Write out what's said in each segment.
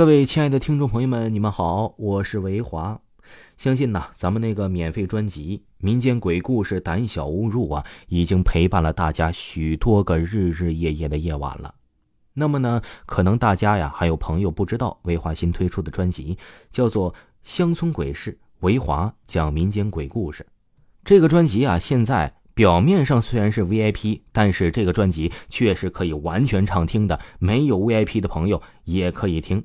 各位亲爱的听众朋友们，你们好，我是维华。相信呢，咱们那个免费专辑《民间鬼故事胆小勿入》啊，已经陪伴了大家许多个日日夜夜的夜晚了。那么呢，可能大家呀，还有朋友不知道维华新推出的专辑叫做《乡村鬼事》，维华讲民间鬼故事。这个专辑啊，现在表面上虽然是 VIP，但是这个专辑却是可以完全畅听的，没有 VIP 的朋友也可以听。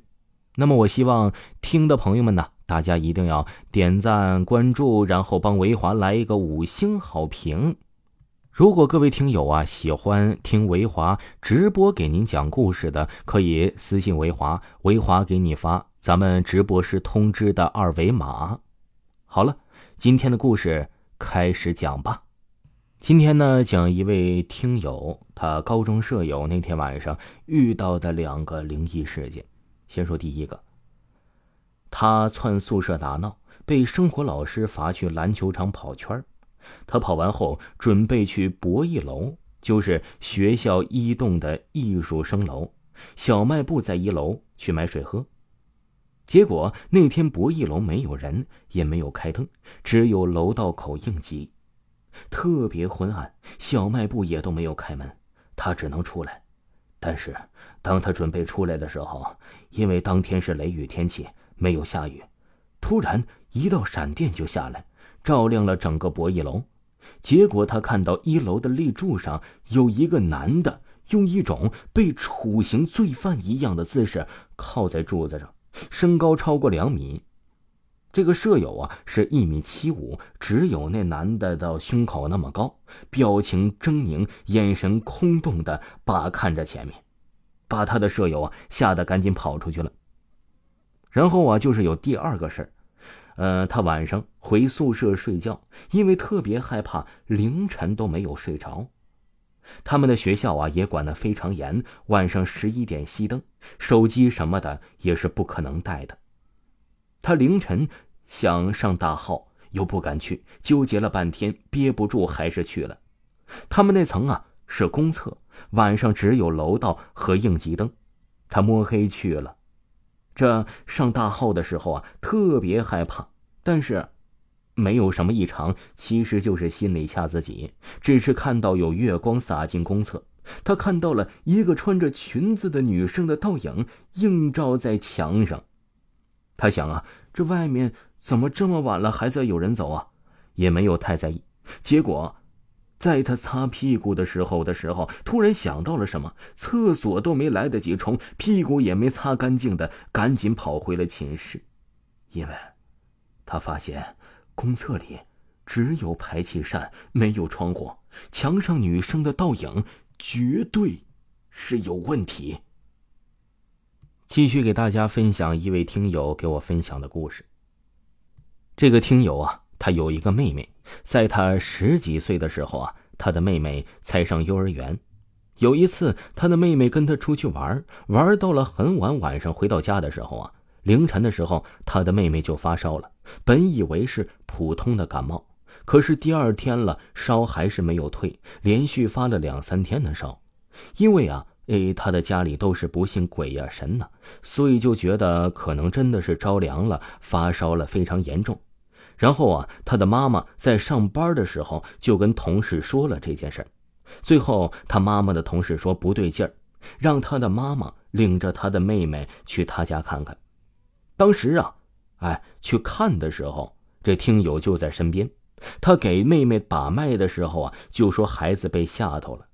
那么，我希望听的朋友们呢，大家一定要点赞、关注，然后帮维华来一个五星好评。如果各位听友啊喜欢听维华直播给您讲故事的，可以私信维华，维华给你发咱们直播时通知的二维码。好了，今天的故事开始讲吧。今天呢，讲一位听友他高中舍友那天晚上遇到的两个灵异事件。先说第一个。他窜宿舍打闹，被生活老师罚去篮球场跑圈他跑完后准备去博弈楼，就是学校一栋的艺术生楼，小卖部在一楼去买水喝。结果那天博弈楼没有人，也没有开灯，只有楼道口应急，特别昏暗，小卖部也都没有开门，他只能出来。但是，当他准备出来的时候，因为当天是雷雨天气，没有下雨，突然一道闪电就下来，照亮了整个博弈楼。结果他看到一楼的立柱上有一个男的，用一种被处刑罪犯一样的姿势靠在柱子上，身高超过两米。这个舍友啊是一米七五，只有那男的的胸口那么高，表情狰狞，眼神空洞的把看着前面，把他的舍友啊吓得赶紧跑出去了。然后啊，就是有第二个事儿，呃，他晚上回宿舍睡觉，因为特别害怕，凌晨都没有睡着。他们的学校啊也管得非常严，晚上十一点熄灯，手机什么的也是不可能带的。他凌晨。想上大号又不敢去，纠结了半天，憋不住还是去了。他们那层啊是公厕，晚上只有楼道和应急灯，他摸黑去了。这上大号的时候啊特别害怕，但是没有什么异常，其实就是心里吓自己。只是看到有月光洒进公厕，他看到了一个穿着裙子的女生的倒影映照在墙上。他想啊，这外面。怎么这么晚了还在有人走啊？也没有太在意。结果，在他擦屁股的时候的时候，突然想到了什么，厕所都没来得及冲，屁股也没擦干净的，赶紧跑回了寝室。因为，他发现公厕里只有排气扇，没有窗户，墙上女生的倒影绝对是有问题。继续给大家分享一位听友给我分享的故事。这个听友啊，他有一个妹妹，在他十几岁的时候啊，他的妹妹才上幼儿园。有一次，他的妹妹跟他出去玩，玩到了很晚，晚上回到家的时候啊，凌晨的时候，他的妹妹就发烧了。本以为是普通的感冒，可是第二天了，烧还是没有退，连续发了两三天的烧。因为啊，诶，他的家里都是不信鬼呀神呐，所以就觉得可能真的是着凉了，发烧了，非常严重。然后啊，他的妈妈在上班的时候就跟同事说了这件事最后他妈妈的同事说不对劲儿，让他的妈妈领着他的妹妹去他家看看。当时啊，哎，去看的时候，这听友就在身边。他给妹妹把脉的时候啊，就说孩子被吓到了。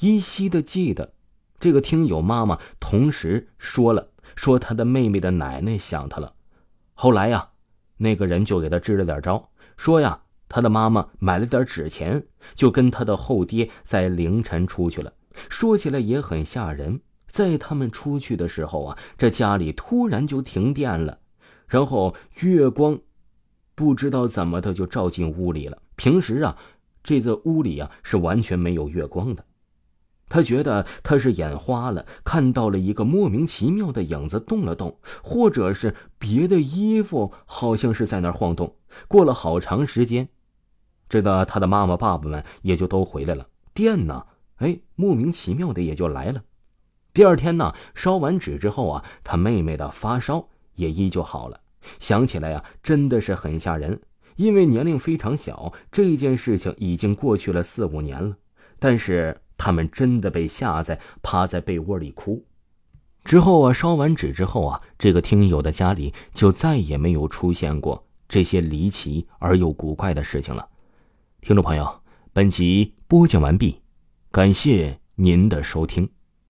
依稀的记得，这个听友妈妈同时说了，说他的妹妹的奶奶想他了。后来呀。那个人就给他支了点招，说呀，他的妈妈买了点纸钱，就跟他的后爹在凌晨出去了。说起来也很吓人，在他们出去的时候啊，这家里突然就停电了，然后月光不知道怎么的就照进屋里了。平时啊，这个屋里啊是完全没有月光的。他觉得他是眼花了，看到了一个莫名其妙的影子动了动，或者是别的衣服，好像是在那晃动。过了好长时间，知道他的妈妈、爸爸们也就都回来了。电呢？哎，莫名其妙的也就来了。第二天呢，烧完纸之后啊，他妹妹的发烧也依旧好了。想起来呀，真的是很吓人。因为年龄非常小，这件事情已经过去了四五年了，但是他们真的被吓在趴在被窝里哭。之后啊，烧完纸之后啊，这个听友的家里就再也没有出现过这些离奇而又古怪的事情了。听众朋友，本集播讲完毕，感谢您的收听。